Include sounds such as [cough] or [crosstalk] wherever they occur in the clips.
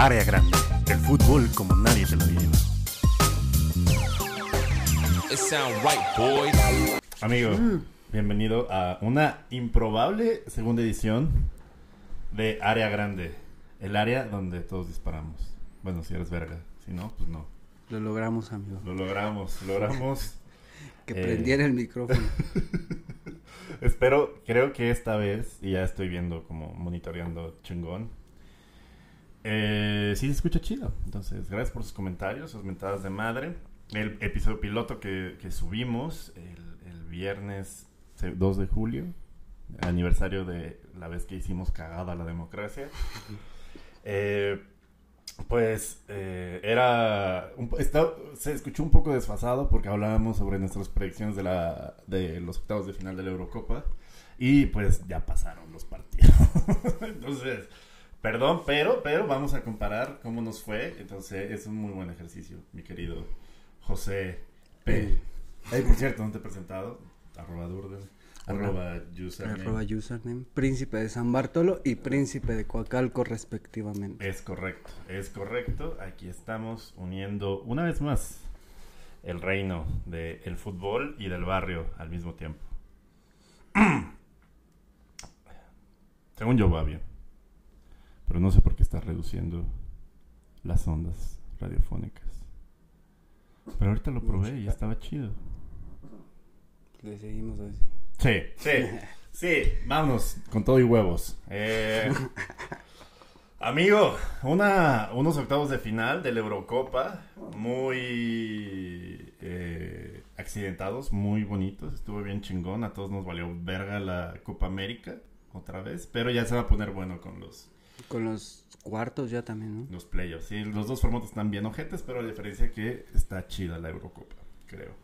Área Grande, el fútbol como nadie te lo lleva. Amigo, bienvenido a una improbable segunda edición de Área Grande, el área donde todos disparamos. Bueno, si eres verga, si no, pues no. Lo logramos, amigo. Lo logramos, logramos. [laughs] Que Eh. prendiera el micrófono. [laughs] Espero, creo que esta vez, y ya estoy viendo como monitoreando chingón. Eh, sí se escucha chido. Entonces, gracias por sus comentarios, sus mentadas de madre. El episodio piloto que, subimos el, viernes se- 2 de julio, aniversario de la vez que hicimos cagada la democracia. Eh, pues eh, era un está- se escuchó un poco desfasado porque hablábamos sobre nuestras predicciones de la de los octavos de final de la Eurocopa y pues ya pasaron los partidos [laughs] entonces perdón pero pero vamos a comparar cómo nos fue entonces es un muy buen ejercicio mi querido José P Ay, por cierto no te he presentado arroba Durden arroba username. Arroba username. Príncipe de San Bartolo y Príncipe de Coacalco, respectivamente. Es correcto, es correcto. Aquí estamos uniendo una vez más el reino del fútbol y del barrio al mismo tiempo. [clears throat] Según yo va bien. Pero no sé por qué está reduciendo las ondas radiofónicas. Pero ahorita lo probé y estaba chido. Le seguimos así. Sí, sí, sí, vámonos con todo y huevos. Eh, amigo, una, unos octavos de final de la Eurocopa, muy eh, accidentados, muy bonitos, estuvo bien chingón, a todos nos valió verga la Copa América otra vez, pero ya se va a poner bueno con los, Con los cuartos ya también, ¿no? los playoffs. Sí, los dos formatos están bien ojetes, pero la diferencia es que está chida la Eurocopa, creo.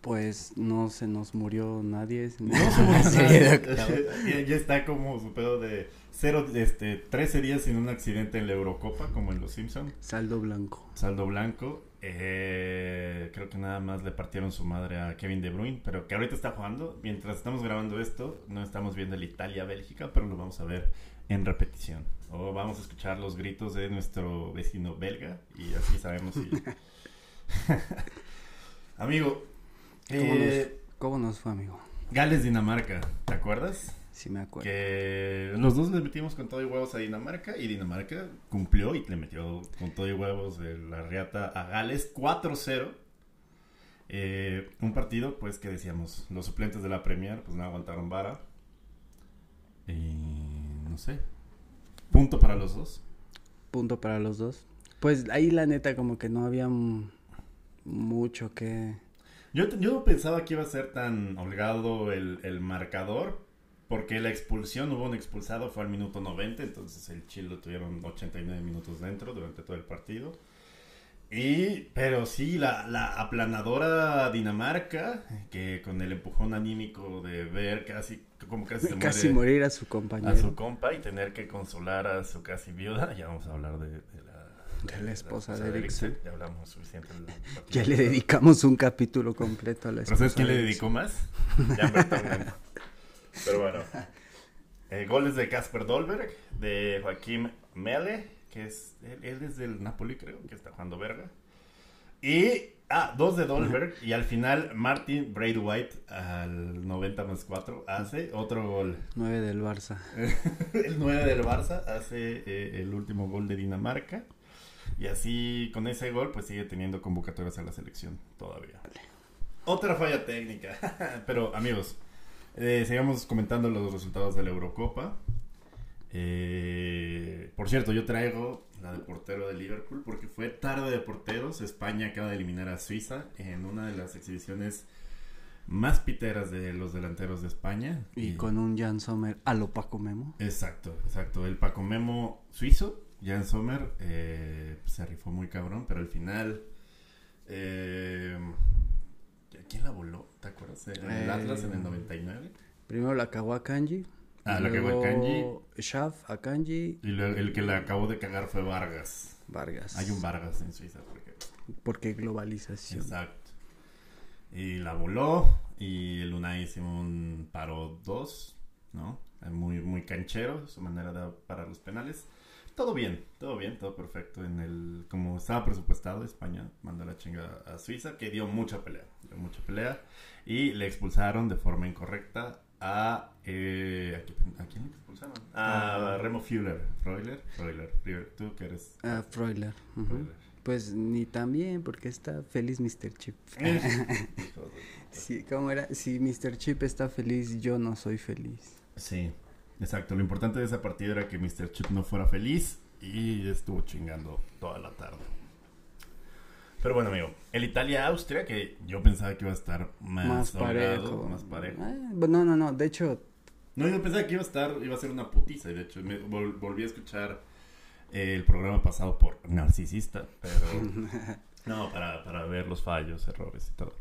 Pues no se nos murió nadie. No [laughs] nadie. [laughs] ya, está como su pedo de cero, este, 13 días sin un accidente en la Eurocopa, como en Los Simpson. Saldo blanco. Saldo blanco. Eh, creo que nada más le partieron su madre a Kevin De Bruyne, pero que ahorita está jugando. Mientras estamos grabando esto, no estamos viendo el Italia-Bélgica, pero lo vamos a ver en repetición. O vamos a escuchar los gritos de nuestro vecino belga y así sabemos si... [laughs] Amigo, ¿Cómo, eh, nos, cómo nos fue, amigo? Gales-Dinamarca, ¿te acuerdas? Sí me acuerdo. Que los dos le metimos con todo y huevos a Dinamarca y Dinamarca cumplió y le metió con todo y huevos de la riata a Gales 4-0. Eh, un partido pues que decíamos, los suplentes de la Premier pues no aguantaron vara. No sé, punto para los dos. Punto para los dos. Pues ahí la neta como que no había mucho que... Yo, yo no pensaba que iba a ser tan holgado el, el marcador, porque la expulsión, hubo un expulsado, fue al minuto 90, entonces el Chile lo tuvieron 89 minutos dentro durante todo el partido. Y, pero sí, la, la aplanadora Dinamarca, que con el empujón anímico de ver casi, como casi se [laughs] Casi muere morir a su compañero. a su compa y tener que consolar a su casi viuda, ya vamos a hablar de, de la... De la esposa esposa de Eriksen. Ya hablamos suficiente Ya le dedicamos un capítulo completo a la ¿Pero sabes esposa quién le de dedicó más? Jan Vertonghen. [laughs] Pero bueno. Eh, goles de Casper Dolberg, de Joaquim Mele, que es. Él, él es del Napoli, creo, que está jugando verga. Y. Ah, dos de Dolberg. Y al final, Martin Braithwaite, al 90 más 4, hace otro gol. 9 del Barça. [laughs] el 9 del Barça hace eh, el último gol de Dinamarca. Y así, con ese gol, pues sigue teniendo convocatorias a la selección todavía. Otra falla técnica. [laughs] Pero, amigos, eh, sigamos comentando los resultados de la Eurocopa. Eh, por cierto, yo traigo la de portero de Liverpool porque fue tarde de porteros. España acaba de eliminar a Suiza en una de las exhibiciones más piteras de los delanteros de España. Y con un Jan Sommer a lo Paco Memo. Exacto, exacto. El Paco Memo suizo, Jan Sommer, eh, se rifó muy cabrón, pero al final... Eh, ¿Quién la voló? ¿Te acuerdas? En el Eh, Atlas en el 99. Primero la cagó a Kanji. Ah, y la cagó a luego Shaf a Kanji. Y luego el que la acabó de cagar fue Vargas. Vargas. Hay un Vargas en Suiza. Porque... Porque globalización. Exacto. Y la voló. Y el Unai Simón paró dos, ¿no? Muy, muy canchero su manera de parar los penales. todo bien, todo bien, todo perfecto. En el, como estaba presupuestado, España mandó la chinga a Suiza, que dio mucha pelea, dio mucha pelea. Y le expulsaron de forma incorrecta a... Eh, ¿a, quién, le expulsaron? A ah. Remo Fuller. Freuler, Freuler, tú que eres... A Freuler. Pues ni tan bien, porque está feliz Mr. Chip. [laughs] sí, ¿cómo era? Si Mr. Chip está feliz, yo no soy feliz. Sí, exacto. Lo importante de esa partida era que Mr. Chip no fuera feliz y estuvo chingando toda la tarde. Pero bueno, amigo, el Italia-Austria, que yo pensaba que iba a estar más, parejo. Más parejo. Ah, no, no, no, de hecho... No, yo pensaba que iba a estar, iba a ser una putiza, y de hecho me volví a escuchar el programa pasado por narcisista, pero... [laughs] no, para, para ver los fallos, errores y todo.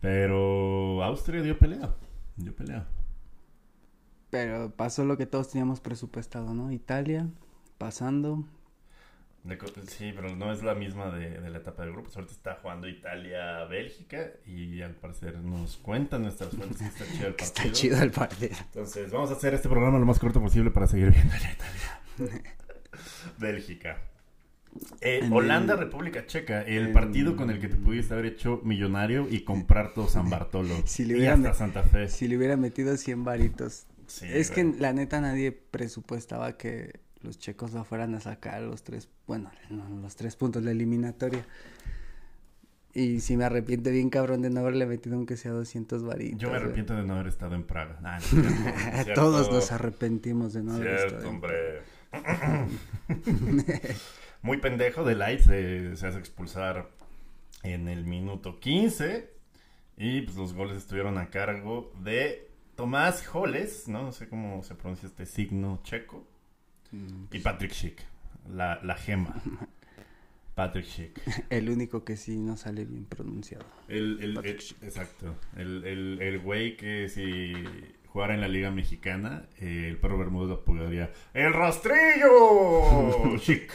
Pero Austria dio pelea, dio pelea. Pero pasó lo que todos teníamos presupuestado, ¿no? Italia, pasando, sí, pero no es la misma de, la etapa de grupo. Ahorita está jugando Italia-Bélgica y al parecer nos cuentan nuestras fuentes que está chido el partido. Está chido el partido. Entonces vamos a hacer este programa lo más corto posible para seguir viendo la Italia. [laughs] Bélgica. Eh, Holanda, República Checa, el partido con el que te pudiste haber hecho millonario y comprar todo San Bartolo [laughs] si le y hasta Santa Fe. Si le hubiera metido 100 varitos. es que la neta nadie presupuestaba que los checos la fueran a sacar los tres, bueno, los tres puntos de la eliminatoria. Y si me arrepiento bien cabrón de no haberle metido aunque sea 200 varitos. Yo me arrepiento de no haber estado en Praga. Ah, [laughs] Todos nos arrepentimos de no haber estado. hombre. [laughs] Muy pendejo de Light se, se hace expulsar en el minuto 15 y pues los goles estuvieron a cargo de Tomás Joles, ¿no? No sé cómo se pronuncia este signo checo. Y Patrick Schick, la, la gema. [laughs] Patrick Schick. El único que sí no sale bien pronunciado. El, el, exacto. El, el, el güey que si jugara en la Liga Mexicana, eh, el perro Bermudo podría... ¡El rastrillo! [laughs] Schick.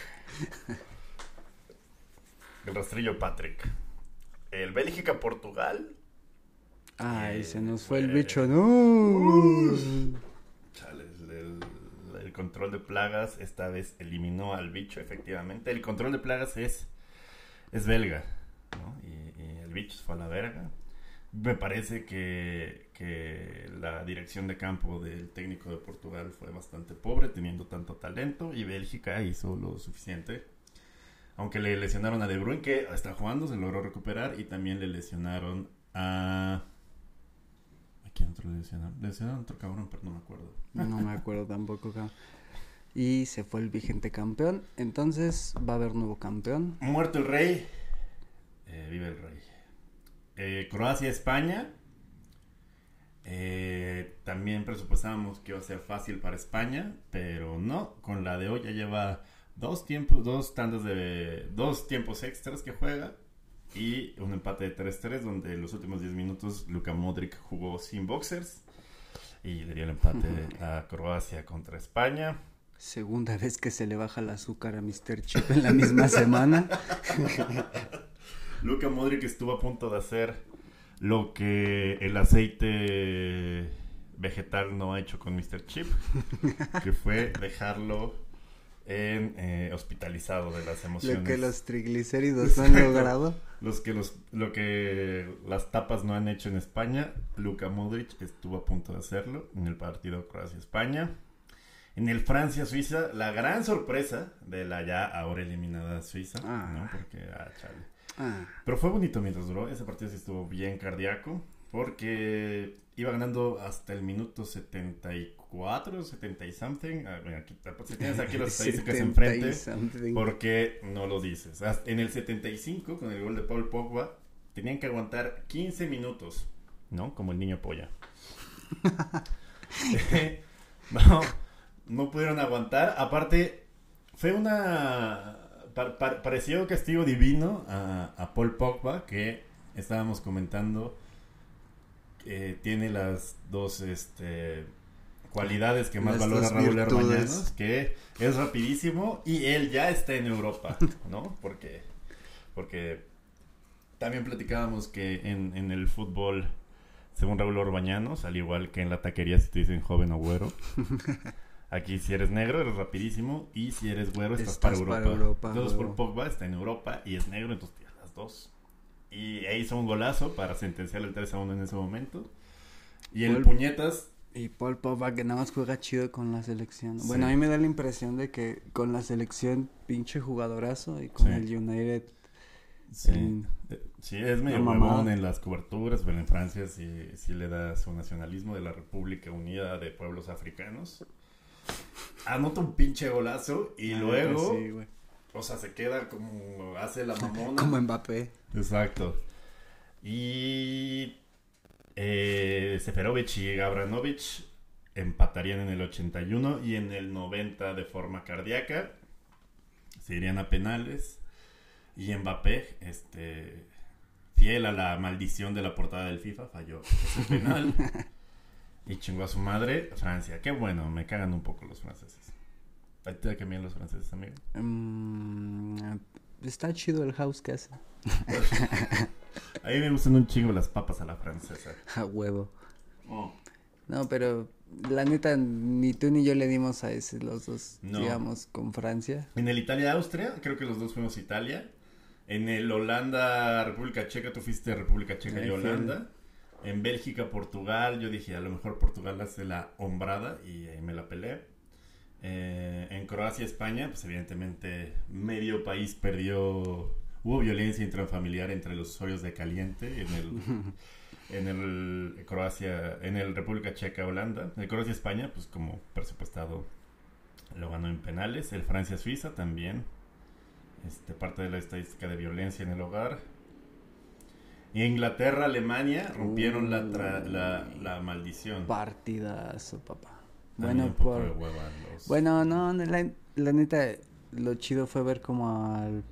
El rastrillo Patrick. El Bélgica-Portugal. Ay, se nos fue, el bicho, no control de plagas esta vez eliminó al bicho, efectivamente. El control de plagas es, es belga, y, el bicho fue a la verga. Me parece que, que, la dirección de campo del técnico de Portugal fue bastante pobre, teniendo tanto talento, y Bélgica hizo lo suficiente. Aunque le lesionaron a De Bruyne, que está jugando, se logró recuperar, y también le lesionaron a... quién otro le lesionaron? Le a otro cabrón, pero no me acuerdo. No me acuerdo tampoco, cabrón y se fue el vigente campeón. Entonces va a haber nuevo campeón. Muerto el rey, eh, vive el rey. Eh, Croacia, España. Eh, también presupuestábamos que iba a ser fácil para España, pero no. Con la de hoy ya lleva dos tiempos, dos tandas de dos tiempos extras que juega y un empate de 3-3 donde en los últimos 10 minutos Luka Modric jugó sin boxers y dio el empate [laughs] a Croacia contra España. Segunda vez que se le baja el azúcar a Mr. Chip en la misma [laughs] semana. [laughs] Luka Modric estuvo a punto de hacer lo que el aceite vegetal no ha hecho con Mr. Chip, que fue dejarlo en, eh, hospitalizado de las emociones. Lo que los triglicéridos no [laughs] han logrado. Los que los, lo que las tapas no han hecho en España, Luka Modric estuvo a punto de hacerlo en el partido Croacia-España. En el Francia-Suiza, la gran sorpresa de la ya ahora eliminada Suiza, ah. ¿no? Porque, ah, chale. Ah. Pero fue bonito mientras duró. Ese partido sí estuvo bien cardíaco. Porque iba ganando hasta el minuto 74, 70 y something. aquí, si tienes aquí las [laughs] estadísticas enfrente, porque no lo dices. En el 75, con el gol de Paul Pogba, tenían que aguantar 15 minutos, ¿no? Como el niño polla. [laughs] [laughs] no no pudieron aguantar. Aparte, fue una... pareció castigo divino a, Paul Pogba, que estábamos comentando que tiene las dos este, cualidades que más valora Raúl Hermañanos, que es rapidísimo y él ya está en Europa, [laughs] ¿no? Porque, porque también platicábamos que en, en el fútbol, según Raúl Orbañanos, al igual que en la taquería si te dicen joven o güero, [laughs] Aquí si eres negro eres rapidísimo y si eres güero estás, para Europa. Todos por Pogba está en Europa y es negro, entonces tienes las dos. Y ahí hizo un golazo para sentenciar el 3 a 1 en ese momento. Y el puñetas y Paul Pogba que nada más juega chido con la selección. Bueno, a mí me da la impresión de que con la selección pinche jugadorazo y con el United Sí, eh, sí es medio huevón en las coberturas, pero en Francia sí, sí le da su nacionalismo de la República Unida de Pueblos Africanos. Anota un pinche golazo y luego, o sea, se queda como hace la [laughs] mamona. como Mbappé. Exacto. Y eh, Seferovic y Gabranovic empatarían en el 81 y en el 90 de forma cardíaca. Se irían a penales. Y Mbappé, este, fiel a la maldición de la portada del FIFA, falló ese penal. [laughs] y chingó a su madre, Francia. Qué bueno, me cagan un poco los franceses. ¿A ti te bien los franceses, amigo? Mm, está chido el house que hace. a mí me gustan un chingo las papas a la francesa. A huevo. Oh. No, pero la neta, ni tú ni yo le dimos a ese, los dos, digamos, con Francia. En el Italia-Austria, creo que los dos fuimos Italia. En el Holanda, República Checa, tú fuiste República Checa y Holanda. En Bélgica, Portugal, yo dije, a lo mejor Portugal hace la hombrada y ahí me la peleé. Eh, en Croacia, España, pues evidentemente medio país perdió, hubo violencia intrafamiliar entre los usuarios de caliente en el, [laughs] en el Croacia, en el República Checa, Holanda. En Croacia, España, pues como presupuestado lo ganó en penales. El Francia, Suiza también este, parte de la estadística de violencia en el hogar. Y Inglaterra, Alemania rompieron la, la, la, maldición. Partidazo, papá. Bueno, por... Bueno, no, la, la, neta, lo chido fue ver como al,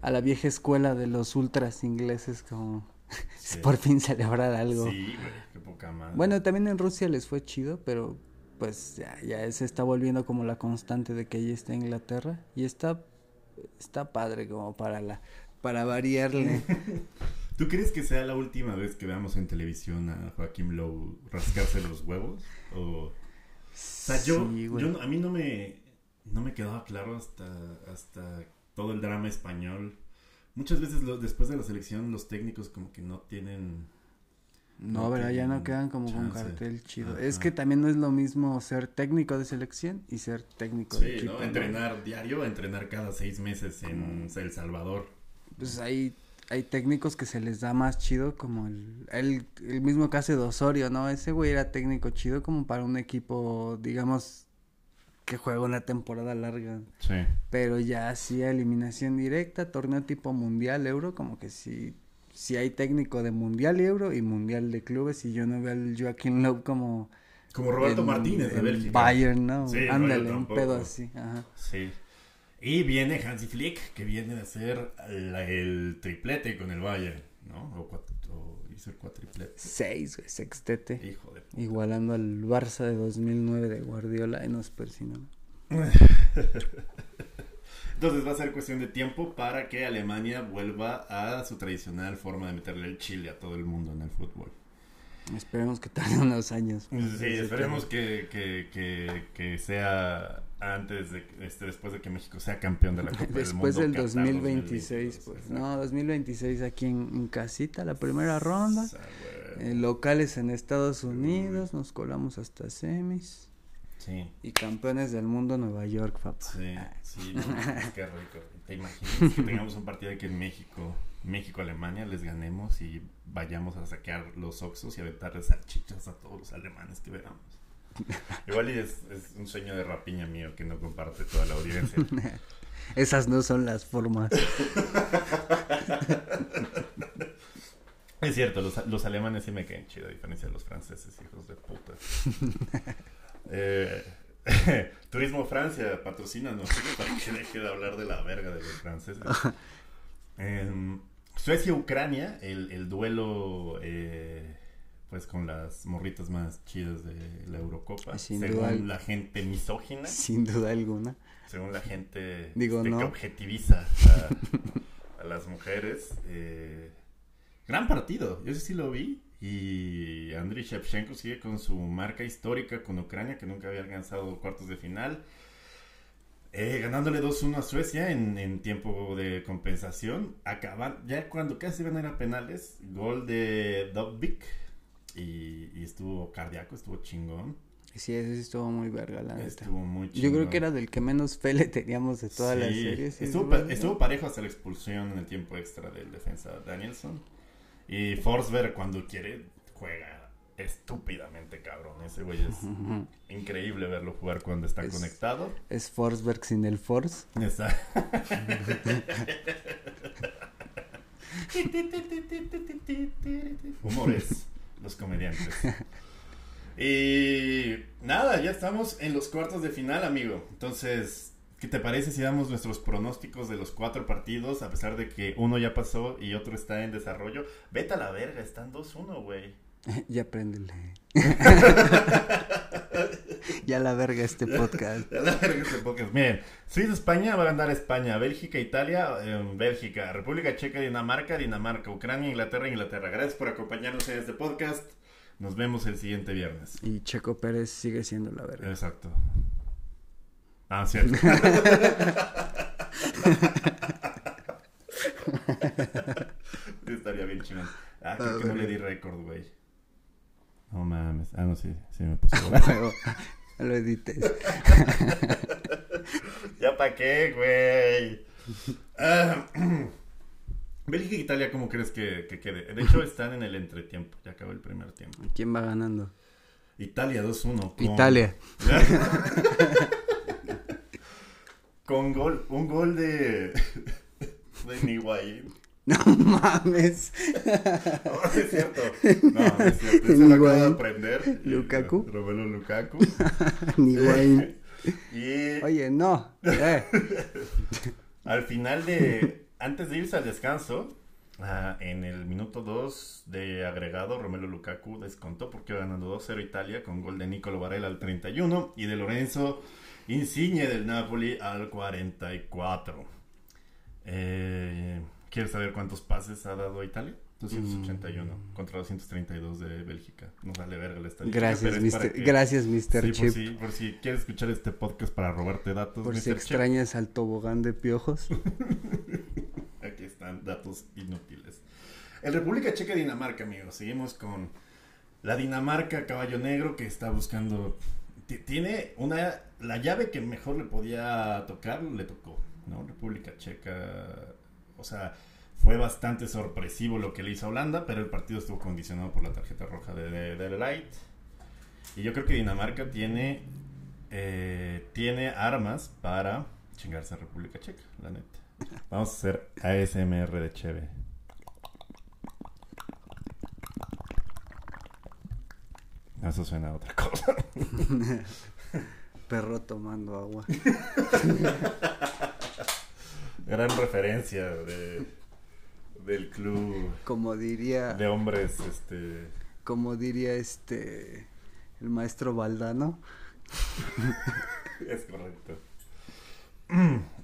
a la vieja escuela de los ultras ingleses como [laughs] por fin celebrar algo. Sí, qué poca madre. Bueno, también en Rusia les fue chido, pero pues ya, ya se está volviendo como la constante de que ahí está Inglaterra. Y está está padre como para la para variarle. [laughs] ¿Tú crees que sea la última vez que veamos en televisión a Joaquín Lowe rascarse los huevos? O, sea, yo, yo, a mí no me no me quedaba claro hasta hasta todo el drama español. Muchas veces después de la selección los técnicos como que no tienen no, pero ya no quedan como con cartel chido. Es que también no es lo mismo ser técnico de selección y ser técnico de equipo. ¿no? Entrenar diario, entrenar cada seis meses en El Salvador. Pues hay, hay técnicos que se les da más chido, como el, el, el mismo caso de Osorio, ¿no? Ese güey era técnico chido como para un equipo, digamos, que juega una temporada larga. Sí. Pero ya así eliminación directa, torneo tipo mundial, euro, como que sí si hay técnico de Mundial Euro y Mundial de Clubes y yo no veo al Joaquín Lowe como... Como Roberto Martínez de Bélgica. Bayern, ¿no? Sí, Ándale, un pedo así. Ajá. Sí. Y viene Hansi Flick, que viene de hacer el triplete con el Bayern, ¿no? O, o hizo el cuatriplete. Seis, güey, sextete. Hijo de puta. Igualando al Barça de 2009 de Guardiola y nos persinó. [laughs] Entonces va a ser cuestión de tiempo para que Alemania vuelva a su tradicional forma de meterle el chile a todo el mundo en el fútbol. Esperemos que tarde unos años. Sí, esperemos que, que, que, sea antes de este después de que México sea campeón de la Copa después del Mundo. Después del 2026, pues. No, 2026 aquí en, casita, la primera ronda. Eh, locales en Estados Unidos, nos colamos hasta semis. Sí. Y campeones del mundo Nueva York, papá. Sí, sí, [laughs] qué rico. ¿Te imaginas que tengamos un partido aquí en México, México-Alemania, les ganemos y vayamos a saquear los Oxos y a aventarles salchichas a todos los alemanes que veamos? [laughs] Igual y es, es un sueño de rapiña mío que no comparte toda la audiencia. [laughs] Esas no son las formas. [laughs] Es cierto, los, los alemanes sí me caen chido, a diferencia de los franceses, hijos de puta. Eh, Turismo Francia, patrocínanos para que deje de hablar de la verga de los franceses. Em, Suecia-Ucrania, el, duelo eh, pues con las morritas más chidas de la Eurocopa. según la gente misógina. Sin duda alguna. Según la gente Digo, este, que objetiviza [laughs] a, las mujeres. Eh, gran partido, yo sí lo vi Y Andriy Shevchenko sigue con su marca histórica con Ucrania, que nunca había alcanzado cuartos de final. Eh, ganándole 2-1 a Suecia en, tiempo de compensación. Acaban, ya cuando casi iban a ir a penales, gol de Dovbik. Y, y estuvo cardíaco, estuvo chingón. Sí, ese sí estuvo muy verga, la Estuvo muy chingón. Yo creo que era del que menos fe le teníamos de toda la serie. estuvo, estuvo, parejo hasta la expulsión en el tiempo extra del defensa Danielson. Y Forsberg cuando quiere juega estúpidamente cabrón. Ese güey es [laughs] increíble verlo jugar cuando está conectado. Es Forsberg sin el Force. Está. [laughs] [laughs] Humores, los comediantes. Y nada, ya estamos en los cuartos de final, amigo. Entonces, ¿qué te parece si damos nuestros pronósticos de los cuatro partidos, a pesar de que uno ya pasó y otro está en desarrollo? Vete a la verga, están 2-1, güey. [laughs] ya préndele. [laughs] [laughs] ya la verga este podcast. ya la verga este podcast. Miren, Suiza, España va a ganar España, Bélgica, Italia, em, Bélgica, República Checa, Dinamarca, Dinamarca, Ucrania, Inglaterra, Inglaterra. Gracias por acompañarnos en este podcast. Nos vemos el siguiente viernes. Y Checo Pérez sigue siendo la verga. Exacto. Ah, cierto. [laughs] [laughs] Estaría bien chingón. Ah, creo que no le di récord, güey. No mames. Ah, no, sí. Sí me puse. [laughs] no lo edites. [laughs] ya pa' qué, güey. Ah, [clears throat] Bélgica e Italia, ¿cómo crees que, quede? De hecho, [laughs] están en el entretiempo. Ya acabó el primer tiempo. ¿Quién va ganando? Italia 2-1. Italia. con gol, un gol de. de. No mames. [laughs] No, es cierto. No, es cierto. Se lo acabo de aprender. Lukaku. Romelo Lukaku. [laughs] Niguayin. [laughs] y... Oye, no. Eh. Al final de antes de irse al descanso, ah, en el minuto 2 de agregado, Romelo Lukaku descontó porque iba ganando 2-0 Italia con gol de Nicolo Varela al 31 y de Lorenzo Insigne del Napoli al 44. Eh, ¿Quieres saber cuántos pases ha dado Italia? 281 mm. contra 232 de Bélgica. No vale verga la estadística. Gracias, Mr. Gracias, Mr. Chip. Por si, por si, quieres escuchar este podcast para robarte datos. Por si extrañas al tobogán de piojos. [laughs] Aquí están datos inútiles. En República Checa, Dinamarca, amigos. Seguimos con la Dinamarca Caballo Negro que está buscando. Tiene una. La llave que mejor le podía tocar, le tocó. ¿No? República Checa. O sea fue bastante sorpresivo lo que le hizo a Holanda, pero el partido estuvo condicionado por la tarjeta roja de, de, Light. Y yo creo que Dinamarca tiene, eh, tiene armas para chingarse a República Checa, la neta. Vamos a hacer ASMR de Cheve. Eso suena a otra cosa. [laughs] Perro tomando agua. [laughs] Gran referencia de del club como diría de hombres este como diría este el maestro Valdano. [laughs] Es correcto.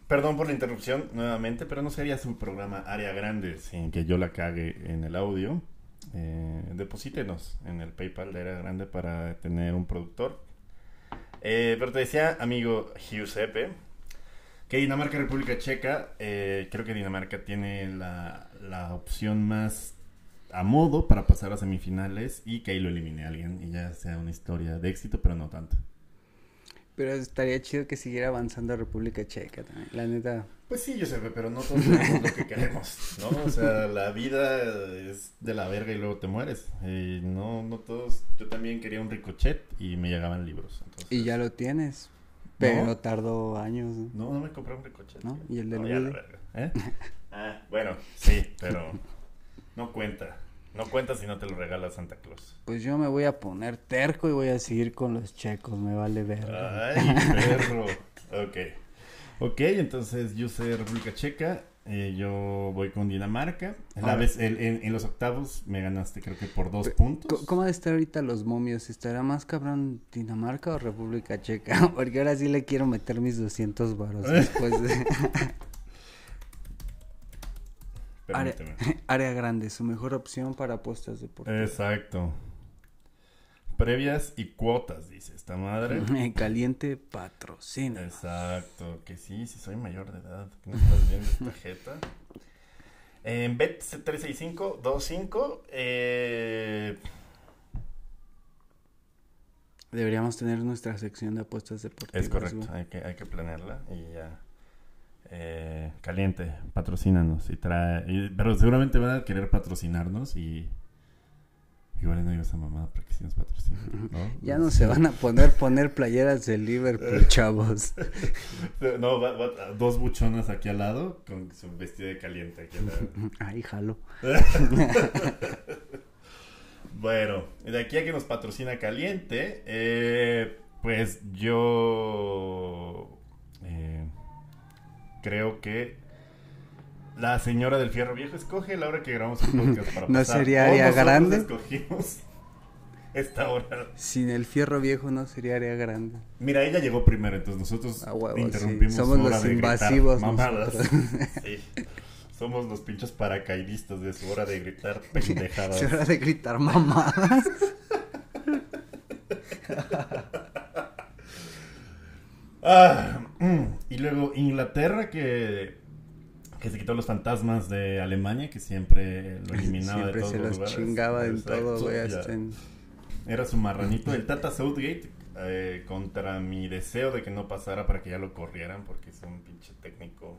Perdón por la interrupción nuevamente pero no sería su programa área grande sin que yo la cague en el audio. Eh, deposítenos en el PayPal de área grande para tener un productor. Eh, pero te decía amigo Giuseppe que Dinamarca, República Checa, eh, creo que Dinamarca tiene la, la, opción más a modo para pasar a semifinales y que ahí lo elimine alguien y ya sea una historia de éxito, pero no tanto. Pero estaría chido que siguiera avanzando República Checa también, la neta. Pues sí, yo sé, pero no todos tenemos lo que queremos, ¿no? O sea, la vida es de la verga y luego te mueres. Y no, no todos. Yo también quería un ricochet y me llegaban libros. Y ya lo tienes. Pero tardó años. No, no me compré un ricochet. ¿No? ¿Y el del no, ¿Eh? [laughs] ah, bueno, sí, pero no cuenta. No cuenta si no te lo regala Santa Claus. Pues yo me voy a poner terco y voy a seguir con los checos, me vale ver. Ay, perro. ok. Ok, entonces yo sé República Checa eh, yo voy con Dinamarca. La vez, en, los octavos me ganaste creo que por dos puntos. ¿Cómo estar ahorita los momios? ¿Estará más cabrón Dinamarca o República Checa? [laughs] Porque ahora sí le quiero meter mis 200 varos [laughs] después de... [laughs] Área, área grande, su mejor opción para apuestas deportivas. Exacto. Previas y cuotas, dice esta madre. [laughs] Caliente patrocina. Exacto, que sí, sí soy mayor de edad. ¿No estás viendo esta jeta? En bet 36525 eh... Deberíamos tener nuestra sección de apuestas deportivas. Es correcto, hay que, hay que planearla y ya. Eh, caliente, patrocínanos y trae. pero seguramente van a querer patrocinarnos y Igual no digas a mamá para que sí nos patrocinen, ¿no? Ya no se van a poner poner playeras de Liverpool, [laughs] chavos. no, dos buchonas aquí al lado con su vestido de caliente aquí al lado. [laughs] Ay, jalo. [laughs] bueno, de aquí a que nos patrocina caliente, eh, pues yo eh, creo que la señora del fierro viejo escoge la hora que grabamos el [laughs] podcast para ¿No sería área grande? escogimos [laughs] esta hora. Sin el fierro viejo no sería área grande. Mira, ella llegó primero, entonces nosotros interrumpimos Somos los invasivos sí. Somos los pinches paracaidistas de su hora de gritar [laughs] pendejadas. su hora de gritar mamadas. ah, mm, y luego Inglaterra que que se quitó los fantasmas de Alemania, que siempre lo [laughs] eliminaba de todos se los, chingaba en todo, güey. Era su marranito. El Tata Southgate, eh, contra mi deseo de que no pasara para que ya lo corrieran, porque es un pinche técnico,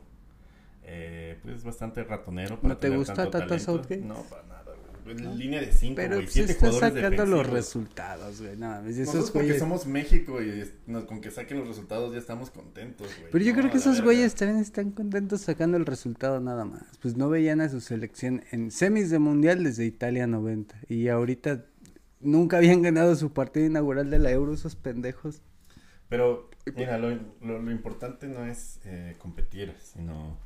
eh, pues bastante ratonero. ¿No te gusta Tata Southgate? No, para nada línea de 5, Pero se está sacando los resultados, güey. Nada, esos porque somos México y con que saquen los resultados ya estamos contentos, güey. Pero yo creo que esos güeyes también están contentos sacando el resultado nada más. Pues no veían a su selección en semis de mundial desde Italia 90. Y ahorita nunca habían ganado su partido inaugural de la Euro esos pendejos. Pero, mira, lo, lo, importante no es eh, competir, sino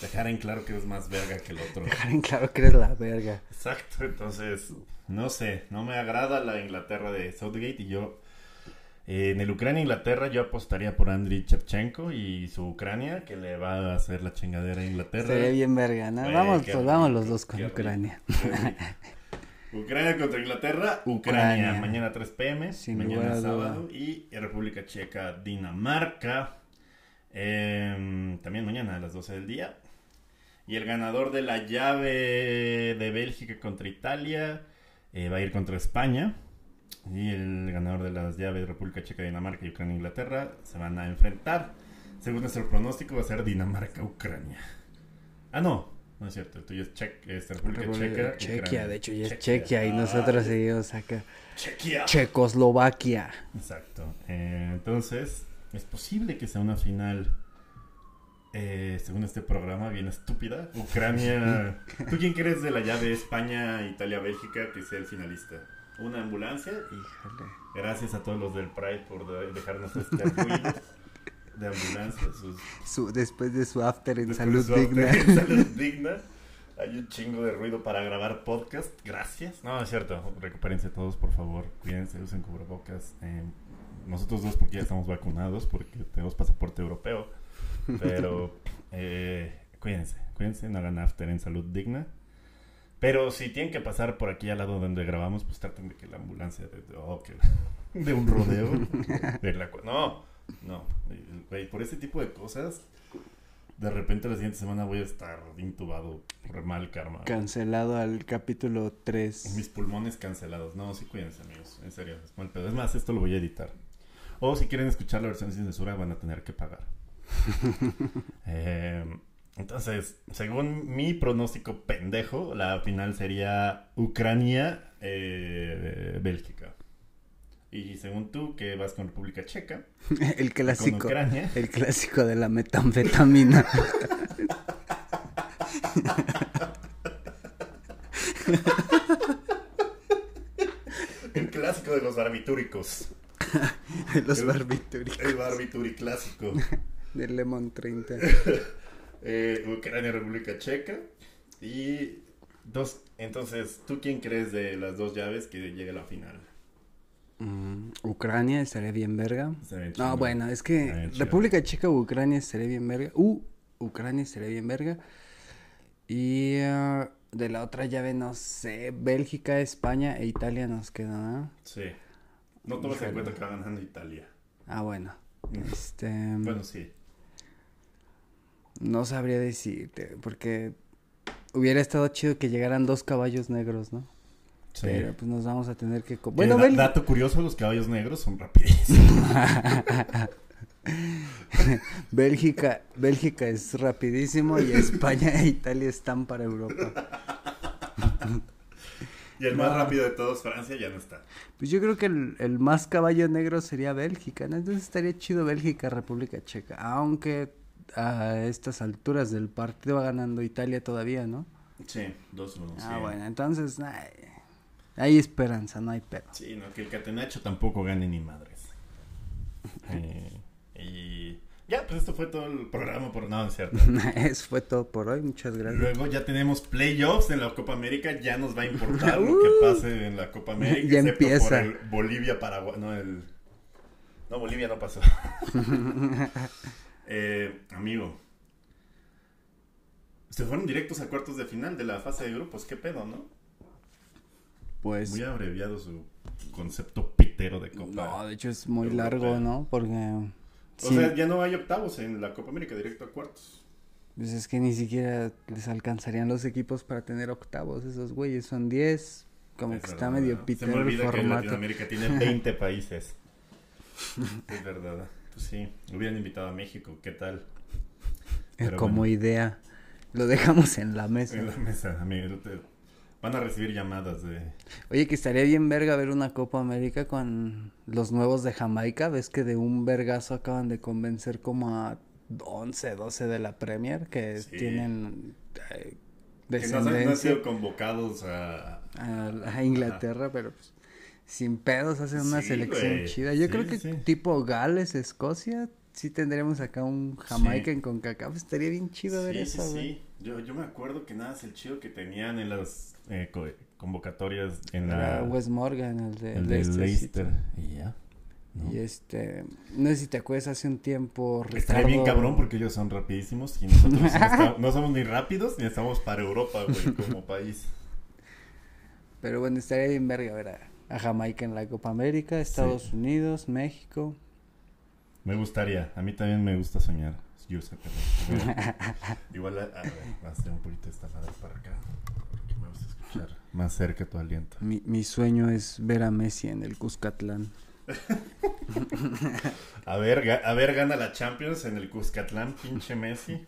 Dejar en claro que eres más verga que el otro. Dejar en claro que eres la verga. Exacto, entonces, no sé, no me agrada la Inglaterra de Southgate y yo... Eh, en el Ucrania-Inglaterra yo apostaría por Andriy Chevchenko y su Ucrania, que le va a hacer la chingadera a Inglaterra. Sería bien verga, ¿no? vamos, vamos los dos con Ucrania. Ucrania contra Inglaterra, Ucrania, mañana 3 pm, mañana sábado, y República Checa, Dinamarca, em, también mañana a las 12 del día. Y el ganador de la llave de Bélgica contra Italia eh, va a ir contra España. Y el ganador de las llaves de República Checa, Dinamarca y Ucrania Inglaterra se van a enfrentar. Según nuestro pronóstico va a ser Dinamarca-Ucrania. Ah, no. No es cierto, el tuyo es, es República, Checa. Chequia, de hecho ya es Chequia y nosotros ah, seguimos acá. Chequia. Checoslovaquia. Exacto. Eh, entonces, es posible que sea una final eh, según este programa, bien estúpida. Ucrania. ¿Tú quién crees de la llave España, Italia, Bélgica que sea el finalista? ¿Una ambulancia? Híjole. Gracias a todos los del Pride por dejarnos este ruido de ambulancia. después de su after en salud digna. en salud digna. Hay un chingo de ruido para grabar podcast. Gracias. No, es cierto. Recupérense todos, por favor. Cuídense, usen cubrebocas. Eh, nosotros dos porque ya estamos vacunados, porque tenemos pasaporte europeo. Pero [laughs] eh, cuídense, cuídense, no hagan after en salud digna. Pero si tienen que pasar por aquí al lado donde grabamos, pues traten de que la ambulancia de, oh, [laughs] de un rodeo. no, no. por ese tipo de cosas, de repente la siguiente semana voy a estar intubado por mal karma. Cancelado al capítulo 3. Mis pulmones cancelados. No, sí, cuídense, amigos. En serio, es mal pedo. Es más, esto lo voy a editar. O si quieren escuchar la versión sin censura, van a tener que pagar. [laughs] Eh, entonces, según mi pronóstico pendejo, la final sería Ucrania-Bélgica. Eh, y según tú, que vas con República Checa. [laughs] el clásico. El clásico de la metanfetamina. el clásico de los barbitúricos. [laughs] los barbitúricos. El barbituri clásico. Del Lemon 30. [laughs] eh, Ucrania, República Checa. Y dos. Entonces, ¿tú quién crees de las dos llaves que llegue a la final? Mm, Ucrania estaría bien verga. no, bueno, es que República Checa o Ucrania estaría bien verga. Uh, Ucrania estaría bien verga. Y uh, de la otra llave, no sé, Bélgica, España e Italia nos quedan, Sí. No tomes en cuenta que va ganando Italia. Ah, bueno. Mm. Este. Bueno, sí. No sabría decirte, porque hubiera estado chido que llegaran dos caballos negros, ¿no? Sí. Pero pues nos vamos a tener que... Bueno, dato curioso, los caballos negros son rapidísimos. [laughs] Bélgica, Bélgica es rapidísimo y España e Italia están para Europa. y el más rápido de todos, Francia, ya no está. Pues yo creo que el, más caballo negro sería Bélgica, ¿no? Entonces estaría chido Bélgica, República Checa. Aunque a estas alturas del partido va ganando Italia todavía, ¿no? Sí, 2-1. Ah, bueno, entonces hay esperanza, no hay pedo. Sí, no, que el Catenacho tampoco gane ni madres. [laughs] eh, y ya, pues esto fue todo el programa por nada, ¿cierto? [laughs] Eso fue todo por hoy, muchas gracias. Luego ya tenemos playoffs en la Copa América, ya nos va a importar [laughs] lo que pase en la Copa América. Ya empieza. Bolivia-Paraguay, no, el... No, Bolivia no pasó. Eh, amigo. Se fueron directos a cuartos de final de la fase de grupos, qué pedo, ¿no? Pues... Muy abreviado su concepto pitero de Copa. No, de hecho es muy largo, ¿no? Porque o sea, ya no hay octavos en la Copa América, directo a cuartos. Pues es que ni siquiera les alcanzarían los equipos para tener octavos. Esos güeyes son 10. Como que está medio pitero Se me olvida que Latinoamérica tiene 20 países. [laughs] es verdad. Pues sí, hubieran invitado a México. ¿Qué tal? como idea. Lo dejamos en la mesa. En la mesa, amigo. Van a recibir llamadas de... Oye, que estaría bien verga ver una Copa América con los nuevos de Jamaica. Ves que de un vergazo acaban de convencer como a 11, 12 de la Premier que tienen... Eh, que no, han sido convocados a... A, Inglaterra, pero pues sin pedos hacen una selección chida. Yo creo que tipo Gales, Escocia, sí tendremos acá un Jamaica en CONCACAF. Estaría bien chido ver eso, Sí, sí, yo, yo me acuerdo que nada es el chido que tenían en las eh, convocatorias en la... West Morgan, el de, el Leicester. Y ya. Y este, no sé si te acuerdas hace un tiempo. Ricardo... bien cabrón porque ellos son rapidísimos y nosotros [laughs] no, somos ni rápidos ni estamos para Europa, güey, como país. Pero bueno, estaría bien verga ver a, Jamaica en la Copa América, Estados Unidos, México. Me gustaría, a mí también me gusta soñar. Yo sé, pero... igual, [laughs] a, ver, a hacer un poquito esta para acá más cerca tu aliento. Mi, mi sueño es ver a Messi en el Cuscatlán. [laughs] a ver, a ver, gana la Champions en el Cuscatlán, pinche Messi.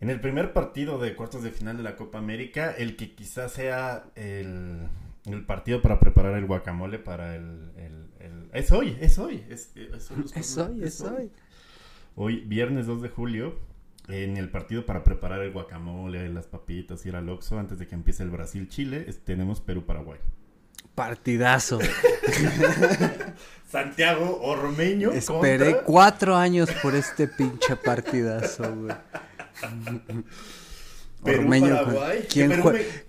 En el primer partido de cuartos de final de la Copa América, el que quizás sea el, el partido para preparar el guacamole para el, el, Es hoy, es hoy. Es, es, es hoy, es hoy. Hoy, viernes 2 de julio, en el partido para preparar el guacamole, las papitas, ir al Oxxo antes de que empiece el Brasil-Chile, tenemos Perú-Paraguay. Partidazo. [laughs] Santiago Ormeño. Esperé cuatro años por este pinche partidazo, güey. [laughs] Ormeño, Paraguay.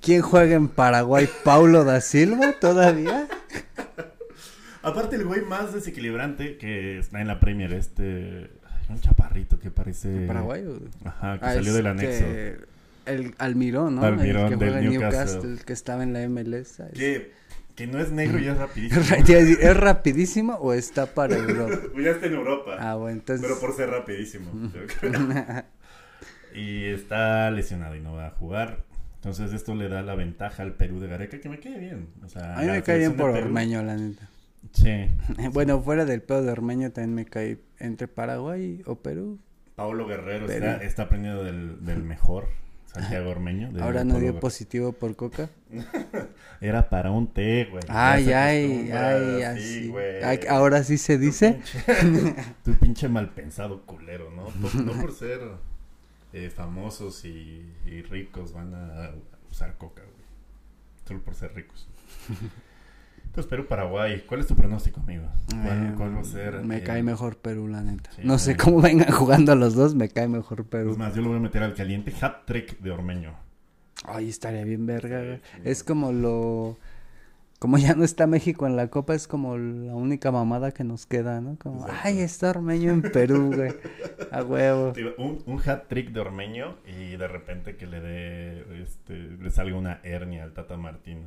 ¿Quién, juega en Paraguay? ¿Paulo da Silva todavía? [laughs] Aparte, el güey más desequilibrante que está en la Premier, este un chaparrito que parece. Paraguay? Ajá, que ah, salió del anexo. El Almirón, ¿no? Almirón el que del Newcastle. que estaba en la MLS. Que, que no es negro y es rapidísimo. [laughs] ¿Es rapidísimo o está para [laughs] Europa? ya está en Europa. Ah, bueno, entonces. Pero por ser rapidísimo. Y está lesionado y no va a jugar. Entonces esto le da la ventaja al Perú de Gareca, que me quede bien. O sea, a mí me cae bien por Ormeño, la neta. Sí. [laughs] bueno, fuera del pedo de Ormeño también me cae entre Paraguay o Perú. Paulo Guerrero Está, aprendiendo del, del mejor. Santiago Ormeño. Ahora no dio positivo por coca. [laughs] Era para un té, güey. Ay, ay, ay, así. Ahora sí se dice. [laughs] Tu pinche, mal pensado culero, ¿no? no por ser eh, famosos y, y, ricos van a usar coca, güey. Solo por ser ricos. [laughs] Entonces, Perú-Paraguay. ¿Cuál es tu pronóstico, amigo? ¿Cuál, va a ser? Me cae mejor Perú, la neta. no sé cómo vengan jugando los dos, me cae mejor Perú. Es más, yo lo voy a meter al caliente. Hat-trick de Ormeño. Ay, estaría bien verga. es como lo... como ya no está México en la Copa, es como la única mamada que nos queda, ¿no? Como, ay, está Ormeño en Perú, güey. A huevo. Un, un hat trick de Ormeño y de repente que le dé, este, le salga una hernia al Tata Martino.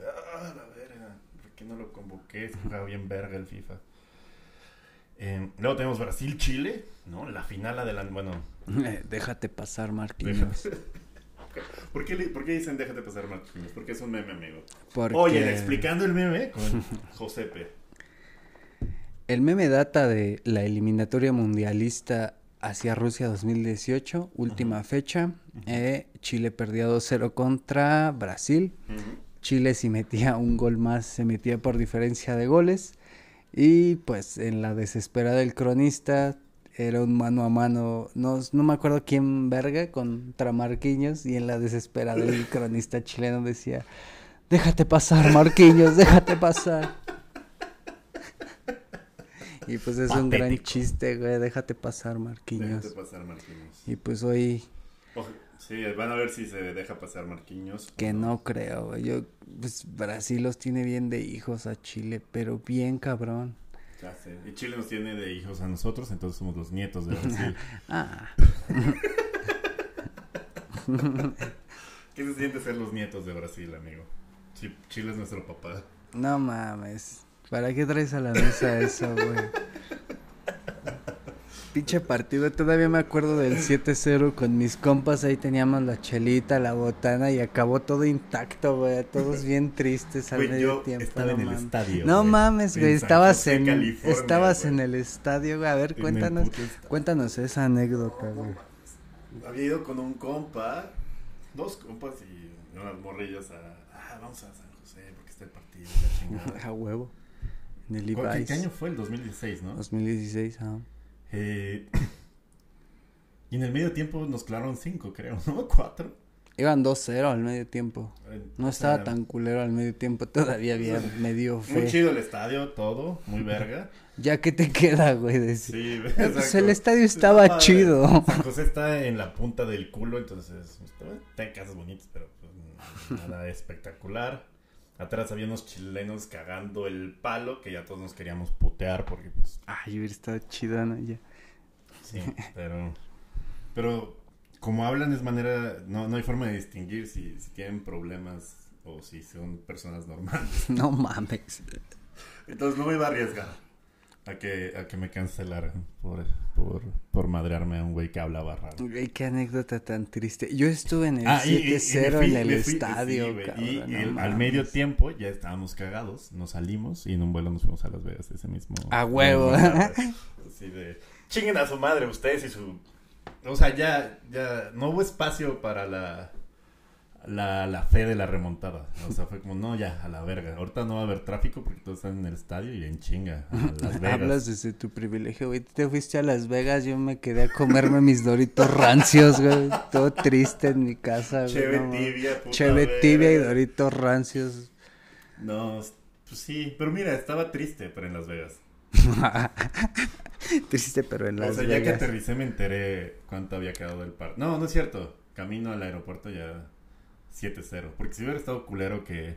Ah, la verga, ¿por qué no lo convoqué? Se juega bien verga el FIFA. Eh, luego tenemos Brasil-Chile, ¿no? La final adelante, bueno. [laughs] déjate pasar, Marquinhos. ¿Por qué, ¿Por qué, dicen déjate pasar, Marquinhos? Porque es un meme, amigo. Oye, explicando el meme con [laughs] Josepe. El meme data de la eliminatoria mundialista hacia Rusia 2018, última fecha. Eh, Chile perdía 2-0 contra Brasil. Chile si metía un gol más se metía por diferencia de goles. Y pues en la desespera del cronista era un mano a mano, no, no me acuerdo quién verga, contra Marquinhos. Y en la desespera del cronista chileno decía, déjate pasar Marquinhos, déjate pasar. Y pues es un gran chiste, güey, déjate pasar Marquinhos. Déjate pasar Marquinhos. Y pues hoy... Sí, van a ver si se deja pasar Marquinhos. Que no, creo, güey. Yo, pues Brasil los tiene bien de hijos a Chile, pero bien cabrón. Y Chile nos tiene de hijos a nosotros, entonces somos los nietos de Brasil. [laughs] ah. [laughs] ¿Qué se siente ser los nietos de Brasil, amigo? Chile es nuestro papá. No mames. ¿Para qué traes a la mesa eso, güey? [laughs] pinche partido. Todavía me acuerdo del 7-0 con mis compas. Ahí teníamos la chelita, la botana y acabó todo intacto, güey. Todos [laughs] bien tristes al medio tiempo. Estaba en el estadio. No mames, güey. Estabas en, estabas en el estadio, güey. A ver, cuéntanos, cuéntanos esa anécdota, güey. Había ido con un compa, dos compas y unas morrillas a. Ah, vamos a San José porque está el partido. [laughs] a huevo. En el ¿Qué, ¿Qué año fue? El 2016, ¿no? 2016, ah. Eh, [coughs] y en el medio tiempo nos clavaron cinco, creo, ¿no? [laughs] Cuatro. Iban 2-0 al medio tiempo. Eh, no estaba tan culero al medio tiempo, [laughs] todavía había [laughs] medio fe. Muy chido el estadio, todo, muy verga. ya que te queda, güey. Sí, pues el estadio estaba chido. San José está en la punta del culo, entonces hay casas bonitas, pero pues, nada espectacular. Atrás había unos chilenos cagando el palo que ya todos nos queríamos putear porque pues... Ay, hubiera estado chido, ¿no? Ya. Sí, pero... Pero como hablan es manera... No, no hay forma de distinguir si, si tienen problemas o si son personas normales. [laughs] No mames. Entonces no me iba a arriesgar a que, a que me cancelaran por, por, por madrearme a un güey que hablaba raro. Güey, qué anécdota tan triste. Yo estuve en el 7-0 ah, en el estadio, Y al medio tiempo ya estábamos cagados, nos salimos y en un vuelo nos fuimos a Las Vegas ese mismo... A huevo. Así de... Chinguen a su madre ustedes y su... O sea, ya, ya no hubo espacio para la la, la fe de la remontada. O sea, fue como, no, ya, a la verga. Ahorita no va a haber tráfico porque todos están en el estadio y en chinga. A Las [laughs] Vegas. Hablas desde tu privilegio, güey. Te fuiste a Las Vegas, yo me quedé a comerme mis doritos rancios, güey. Todo triste en mi casa, güey. Cheve tibia, puta Cheve tibia y doritos rancios. No, pues sí. Pero mira, estaba triste, pero en Las Vegas. [laughs] triste, pero en Las Vegas. O sea, ya que aterricé me enteré cuánto había quedado del par. No, no es cierto. Camino al aeropuerto ya 7-0. Porque si hubiera estado culero que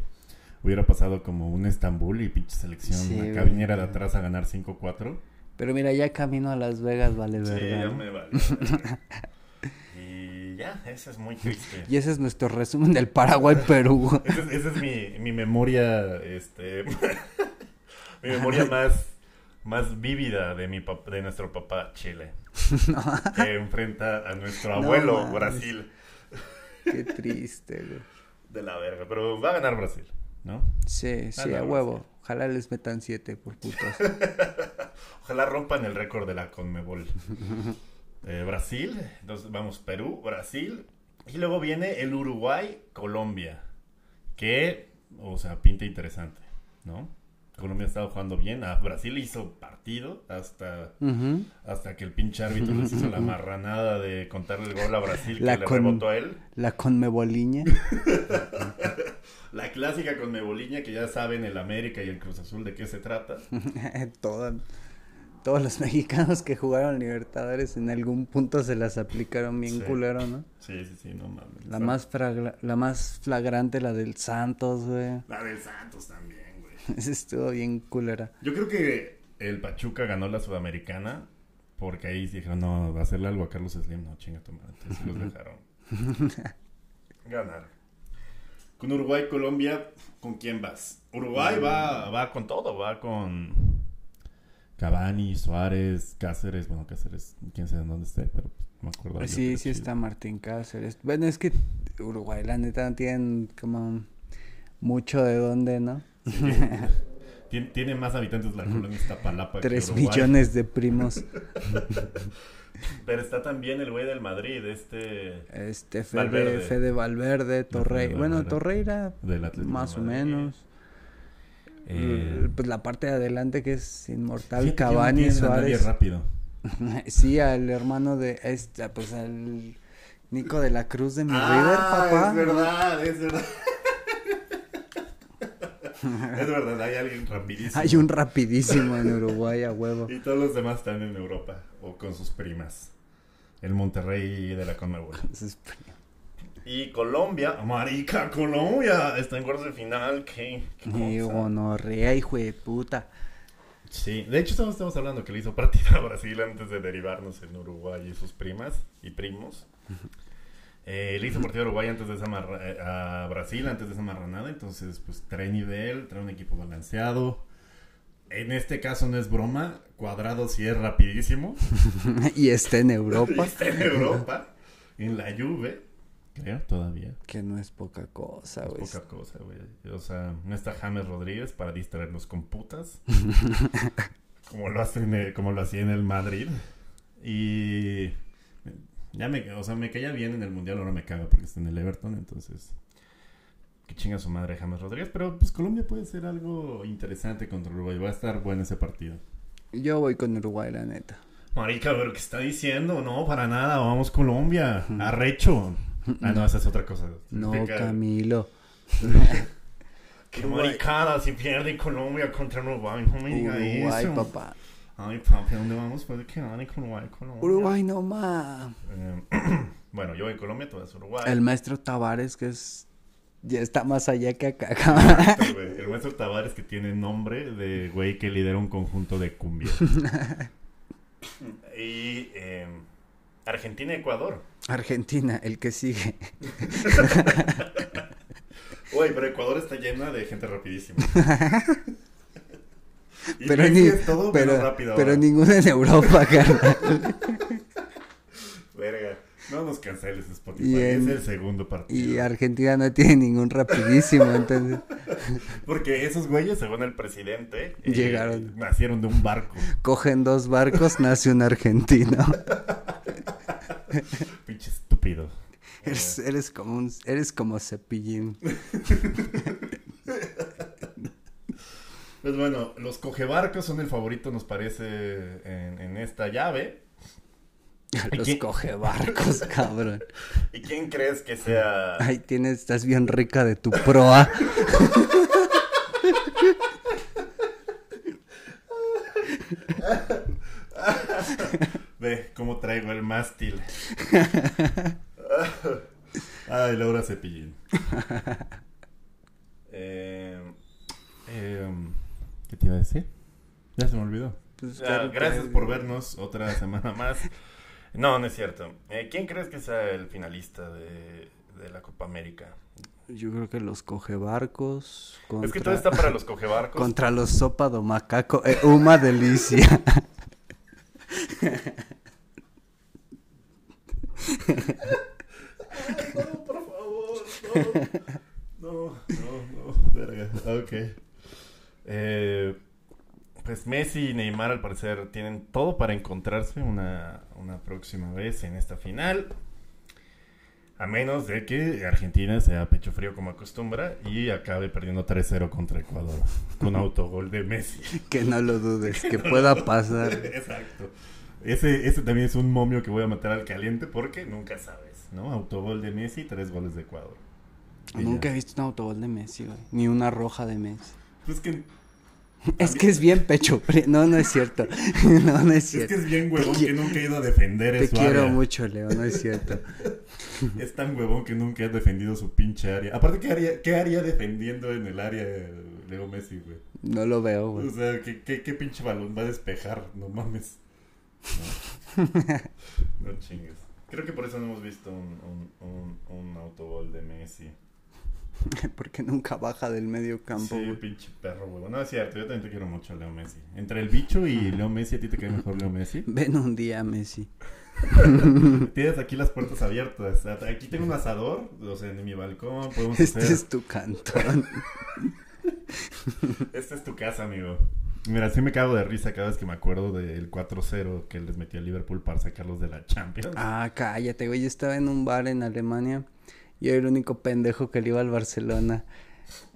hubiera pasado como un Estambul y pinche selección, la cabinera de atrás a ganar 5-4. Pero mira, ya camino a Las Vegas, vale verdad. Sí, ya me vale. [laughs] y ya, ese es muy triste. Y ese es nuestro resumen del Paraguay-Perú. [laughs] esa es, mi, mi memoria, este... [laughs] mi memoria más más vívida de mi de nuestro papá Chile. Que enfrenta a nuestro abuelo Brasil. Qué triste, güey. De la verga. Pero va a ganar Brasil, ¿no? Sí, sí, a huevo. Ojalá les metan siete por putos. [laughs] Ojalá rompan el récord de la Conmebol. [laughs] Eh, Brasil, entonces vamos Perú, Brasil. Y luego viene el Uruguay, Colombia. Que, o sea, pinta interesante, ¿no? Colombia estaba jugando bien. A Brasil hizo partido hasta, hasta que el pinche árbitro les hizo la marranada de contarle el gol a Brasil que le rebotó a él. La conmeboliña. [laughs] la clásica conmeboliña que ya saben el América y el Cruz Azul de qué se trata. [laughs] todos los [laughs] mexicanos que jugaron Libertadores en algún punto se las aplicaron bien culero, ¿no? Sí, sí, sí, no mames. La más, la más flagrante, la del Santos, güey. La del Santos también Ese [laughs] estuvo bien culera. Yo creo que el Pachuca ganó la Sudamericana porque ahí dijeron, no, va a hacerle algo a Carlos Slim. No, chinga tu madre. Entonces los dejaron. [laughs] Ganar. Con Uruguay, Colombia, ¿con quién vas? Uruguay va, va con todo, va con Cavani, Suárez, Cáceres. Bueno, Cáceres, quién sabe dónde esté, pero no me acuerdo. Sí, sí está Martín Cáceres. Bueno, es que Uruguay, la neta, no tienen como mucho de dónde, ¿no? [laughs] tiene, más habitantes la colonia Iztapalapa Tres millones de primos. [laughs] Pero está también el güey del Madrid, este... Este Fede Valverde, Fede Valverde Torre... Bueno, Torreira, más o menos. Eh, pues la parte de adelante que es inmortal, Cavani, Suárez. rápido. [laughs] sí, al hermano de... Este, pues al Nico de la Cruz de mi ah, River, papá. es verdad, es verdad. [laughs] es verdad, hay alguien rapidísimo. Hay un rapidísimo en Uruguay a huevo. Y todos los demás están en Europa o con sus primas. El Monterrey de la Conmebol. Y Colombia, marica, Colombia está en cuartos de final. ¿Qué? qué gonorrea, hijo de puta. Sí, de hecho estamos, estamos hablando que le hizo partida a Brasil antes de derivarnos en Uruguay y sus primas y primos. Eh, le hizo partido a Uruguay antes de esa eh, a Brasil antes de esa marranada, entonces pues trae nivel, trae un equipo balanceado. En este caso no es broma, Cuadrado sí es rapidísimo. [laughs] y está en Europa. [laughs] está en Europa, en la Juve, creo todavía. Que no es poca cosa, güey. poca cosa, güey. O sea, no está James Rodríguez para distraernos con putas. [laughs] como lo hace como lo hacía en el Madrid. Y ya me, o sea, me caía bien en el mundial, ahora me caga porque está en el Everton, entonces. Que chinga su madre James Rodríguez. Pero pues Colombia puede ser algo interesante contra Uruguay. Va a estar bueno ese partido. Yo voy con Uruguay, la neta. Marica, pero ¿qué está diciendo? No, para nada. Vamos Colombia. Arrecho. Ah, no, esa es otra cosa. No, Camilo. [laughs] Qué maricada si pierde Colombia contra Uruguay. No me diga Uruguay, papá. Ay, papi, ¿a dónde vamos? Puede que van con Uruguay, Colombia. Uruguay no más. Eh, [clears throat] bueno, yo voy a Colombia, tú vas a Uruguay. El maestro Tavares, que es. Ya está más allá que acá. el maestro Tavares que tiene nombre de güey que lidera un conjunto de cumbia. [laughs] y eh, Argentina-Ecuador. Argentina, el que sigue. [laughs] Güey, pero Ecuador está llena de gente rapidísima [laughs] [laughs] pero ni, pero, pero ninguno en Europa, [laughs] carnal. [laughs] Verga. No nos canceles Spotify, es el segundo partido. Y Argentina no tiene ningún rapidísimo, entonces. Porque esos güeyes, según el presidente, eh, llegaron. nacieron de un barco. Cogen dos barcos, nace un argentino. Pinche estúpido. Eres, eres como un, eres como cepillín. Pues bueno, los cogebarcos son el favorito, nos parece, en, esta llave. [laughs] Los cogebarcos, [laughs] cabrón. ¿Y quién crees que sea? Ay, tienes, estás bien rica de tu proa. [laughs] Ve cómo traigo el mástil. Ay, Laura Cepillín. eh, eh, ¿Qué te iba a decir? Ya se me olvidó. Pues, ah, gracias por vernos otra semana más. [laughs] No, no es cierto. Eh, ¿Quién crees que sea el finalista de, la Copa América? Yo creo que los cogebarcos. Contra... Es que todo está para los cogebarcos. [laughs] Contra los sopa do macaco. Eh, uma delicia. [laughs] no, por favor. No, no, no. no. Verga. Ok. Eh, pues Messi y Neymar al parecer tienen todo para encontrarse una, próxima vez en esta final. A menos de que Argentina sea pecho frío como acostumbra y acabe perdiendo 3-0 contra Ecuador con autogol de Messi. [laughs] Que no lo dudes, que pueda pasar. [laughs] Exacto. Ese, ese también es un momio que voy a matar al caliente porque nunca sabes, ¿no? Autogol de Messi, tres goles de Ecuador. nunca he visto un autogol de Messi, Ni una roja de Messi. Pues que es que es bien pecho No, no es cierto. No, no es cierto. Es que es bien huevón que nunca ha ido a defender Te quiero mucho, Leo, no es cierto. [laughs] es tan huevón que nunca ha defendido su pinche área. Aparte, ¿qué haría, qué haría defendiendo en el área Leo Messi, güey? No lo veo, güey. O sea, ¿qué, qué, pinche balón va a despejar? No mames. [laughs] No, chingues. Creo que por eso no hemos visto un, un, un, autogol de Messi. [laughs] Porque nunca baja del medio campo. Sí, pinche perro, güey. No es cierto, yo también te quiero mucho a Leo Messi. Entre el bicho y Leo Messi, ¿a ti te cae mejor Leo Messi? [laughs] Ven un día, Messi. [laughs] Tienes aquí las puertas abiertas. Aquí tengo un asador, o sea, en mi balcón. Podemos este es tu cantón. Esta es tu casa, amigo. Mira, sí me cago de risa cada vez que me acuerdo del 4-0 que les metió a Liverpool para sacarlos de la Champions. Ah, cállate, güey. Yo estaba en un bar en Alemania y era el único pendejo que le iba al Barcelona.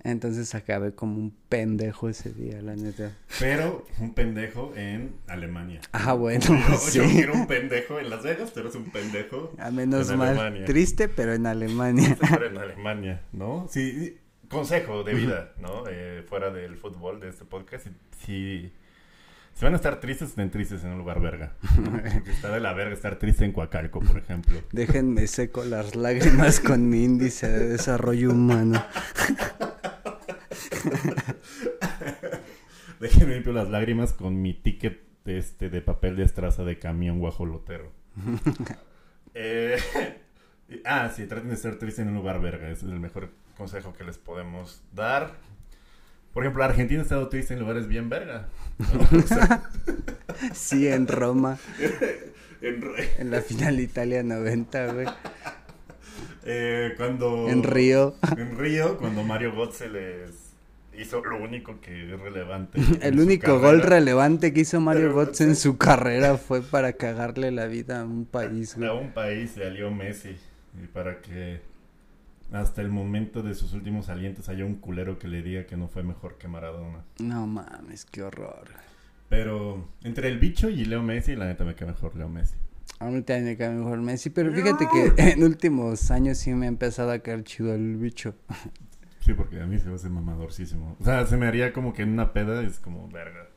Entonces acabé como un pendejo ese día, la neta. Pero un pendejo en Alemania. Ah, bueno. Yo, quiero un pendejo en Las Vegas, pero es un pendejo. A menos mal. Triste, pero en Alemania. pero en Alemania, ¿no? Sí, consejo de vida, ¿no? Eh, fuera del fútbol, de este podcast. Si, si, van a estar tristes, estén tristes en un lugar verga. [laughs] está de la verga estar triste en Coacalco, por ejemplo. Déjenme seco las lágrimas con mi índice de desarrollo humano. [laughs] Déjenme limpio las lágrimas con mi ticket de, este, de papel de estraza de camión guajolotero. [laughs] eh, ah, sí, traten de estar tristes en un lugar verga. Ese es el mejor consejo que les podemos dar. Por ejemplo, Argentina ha estado triste en lugares bien verga. [laughs] sí, en Roma. [laughs] en, la final Italia 90, güey. Eh, cuando... En Río. En Río, cuando Mario Götze les hizo lo único que es relevante. [laughs] El único gol relevante que hizo Mario Götze en su carrera fue para cagarle la vida a un país. Güey. A un país salió Messi. Y para que hasta el momento de sus últimos alientos haya un culero que le diga que no fue mejor que Maradona. No mames, qué horror. Pero entre el bicho y Leo Messi, la neta me queda mejor Leo Messi. A mí también me queda mejor Messi, pero fíjate que [laughs] en últimos años sí me ha empezado a caer chido el bicho. [laughs] Sí, porque a mí se me hace mamadorcísimo. O sea, se me haría como que en una peda es como verga.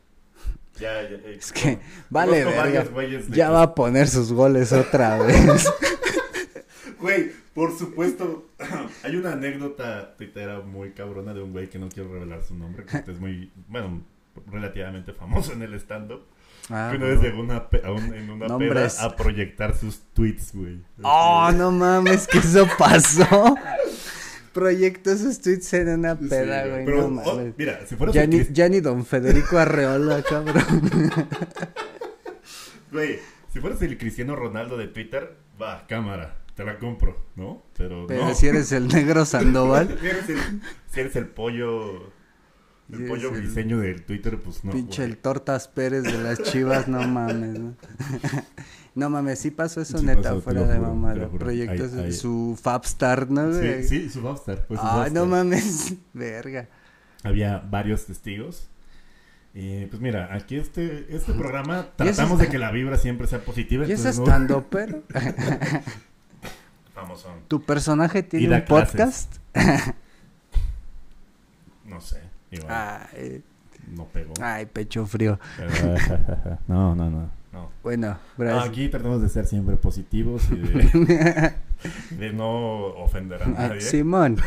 Ya, ya, eh, es que, vale, verga. Ya va a poner sus goles otra vez. [laughs] Güey, por supuesto, [clears throat] hay una anécdota tuitera muy cabrona de un güey que no quiero revelar su nombre, que es muy, [laughs] bueno, relativamente famoso en el stand-up. Ah, que una vez llegó una en una peda a proyectar sus tweets, güey. Oh, no mames, que eso pasó. Proyectó sus tweets en una peda, güey. no oh, mames. mira, si fuera ya, ni, ya ni don Federico Arreola, cabrón. [laughs] Güey, si fueras el Cristiano Ronaldo de Twitter, va, cámara te la compro, ¿no? Pero, Pero si eres el negro [laughs] Sandoval. si, eres el, si, eres el, pollo. El pollo diseño del Twitter, pues no. Pinche el Tortas Pérez de las chivas, no mames, ¿no? [laughs] no mames, sí pasó eso neta, fuera de mamada. Proyectos, de su Fabstar, ¿no? Sí, sí, su Fabstar. Ay, no mames, [laughs] verga. Había varios testigos. Y pues mira, aquí este, este programa tratamos de que la vibra siempre sea positiva. ¿Y es estando, pero? ¿Tu personaje tiene un podcast? [laughs] no sé. Ay. No pego. Ay, pecho frío. no, no, no, Bueno, Aquí tratamos de ser siempre positivos y de, [laughs] de no ofender a ah, nadie. Simón. [laughs]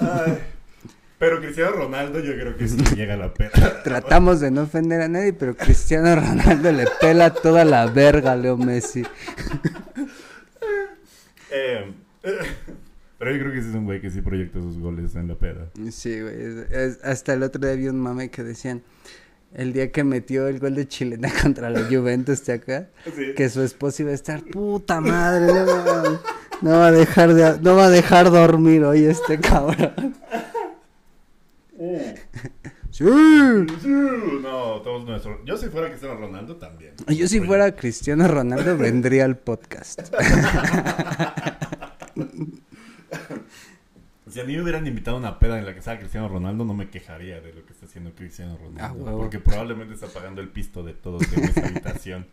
Ay. Pero Cristiano Ronaldo yo creo que sí [laughs] llega a la pena. Tratamos de no ofender a nadie, pero Cristiano Ronaldo le pela toda la verga a Leo Messi. [laughs] Eh, pero yo creo que sí es un güey que sí proyecta sus goles en la peda. Sí, güey. hasta el otro día vi un mame que decían el día que metió el gol de chilena [laughs] contra la Juventus de acá, que su esposa iba a estar puta madre, no, no, va a dejar de no va a dejar dormir hoy este cabrón. Sí. No, todos nuestros. Yo si fuera Cristiano Ronaldo también. Yo si fuera Cristiano Ronaldo vendría al podcast. [laughs] si a mí me hubieran invitado a una peda en la que estaba Cristiano Ronaldo, no me quejaría de lo que está haciendo Cristiano Ronaldo. Ah, porque probablemente está pagando el pisto de todos en esta habitación.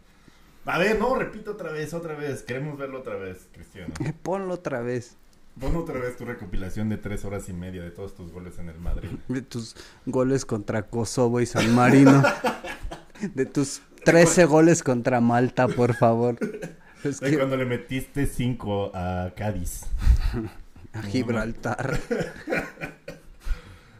A ver, no, repito otra vez, otra vez. Queremos verlo otra vez, Cristiano. Ponlo otra vez. Pon otra vez tu recopilación de tres horas y media de todos tus goles en el Madrid. [laughs] De tus goles contra Kosovo y San Marino. de tus 13 goles contra Malta, por favor. Es que... cuando le metiste 5 a Cádiz. [laughs] a Gibraltar. [laughs]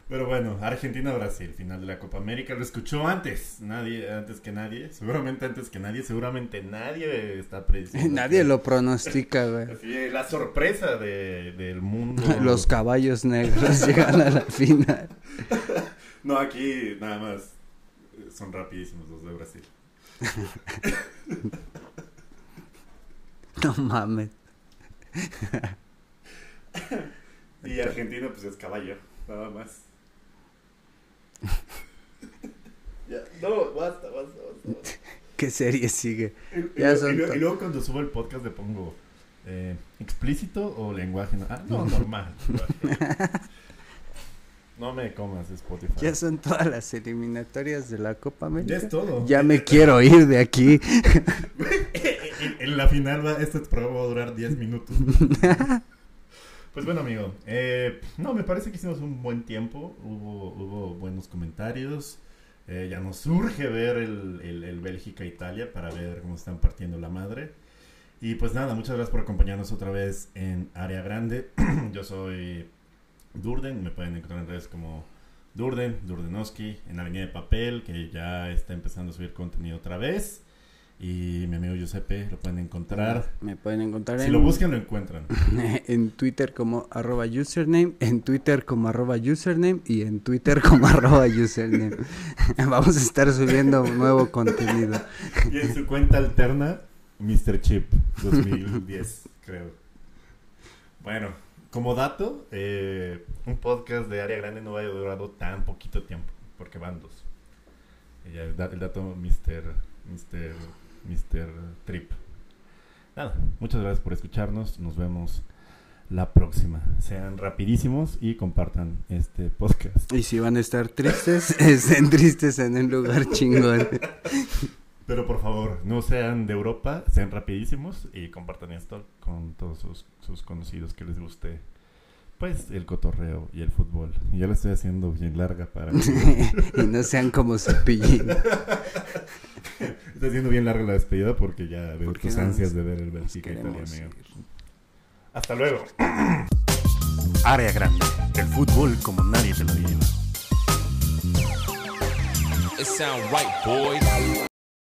Pero bueno, Argentina-Brasil, final de la Copa América. Lo escuchó antes, nadie, antes que nadie. Seguramente antes que nadie, seguramente nadie está prediciendo. [laughs] Nadie lo pronostica, güey. [laughs] la sorpresa de, del mundo. [laughs] Los caballos negros llegan a la final. no, aquí nada más eh, son rapidísimos los de Brasil. no mames. y Argentina pues es caballo, nada más. [laughs] ya, no, basta, basta, basta, ¿Qué serie sigue? Y, y, luego cuando subo el podcast le pongo eh, explícito o lenguaje. No, ah, no normal. [laughs] no me comas Spotify. Ya son todas las eliminatorias de la Copa América. Ya es todo. Ya me quiero ir de aquí. [laughs] en, la final va, este programa va a durar 10 minutos. Pues bueno, amigo. Eh, no, me parece que hicimos un buen tiempo. Hubo, hubo buenos comentarios. Eh, ya nos surge ver el, el, Bélgica-Italia para ver cómo están partiendo la madre. Y pues nada, muchas gracias por acompañarnos otra vez en Área Grande. [clears throat] Yo soy Durden, me pueden encontrar en redes como Durden, Durdenowski, en Avenida de Papel, que ya está empezando a subir contenido otra vez. Y mi amigo Giuseppe lo pueden encontrar. Me pueden encontrar si en... lo buscan, lo encuentran. [laughs] en Twitter como arroba username, en Twitter como arroba username y en Twitter como [laughs] arroba username. [laughs] Vamos a estar subiendo nuevo contenido. y en su cuenta alterna, Mr. Chip 2010, creo. Bueno, como dato, eh, un podcast de área grande no haya durado tan poquito tiempo, porque van dos. el, dato Mr. Mr. Mr. Trip. Nada, muchas gracias por escucharnos. Nos vemos la próxima. Sean rapidísimos y compartan este podcast. Y si van a estar tristes, [laughs] estén tristes en un lugar chingón. [laughs] Pero por favor, no sean de Europa, sean rapidísimos y compartan esto con todos sus, conocidos que les guste. Pues el cotorreo y el fútbol. Y ya lo estoy haciendo bien larga para... [laughs] y no sean como cepillín. [laughs] Está haciendo bien larga la despedida porque ya veo tus ansias de ver el Benfica Italia. Hasta luego. [clears throat] Área grande. El fútbol como nadie te lo lleva. It sound right, boys.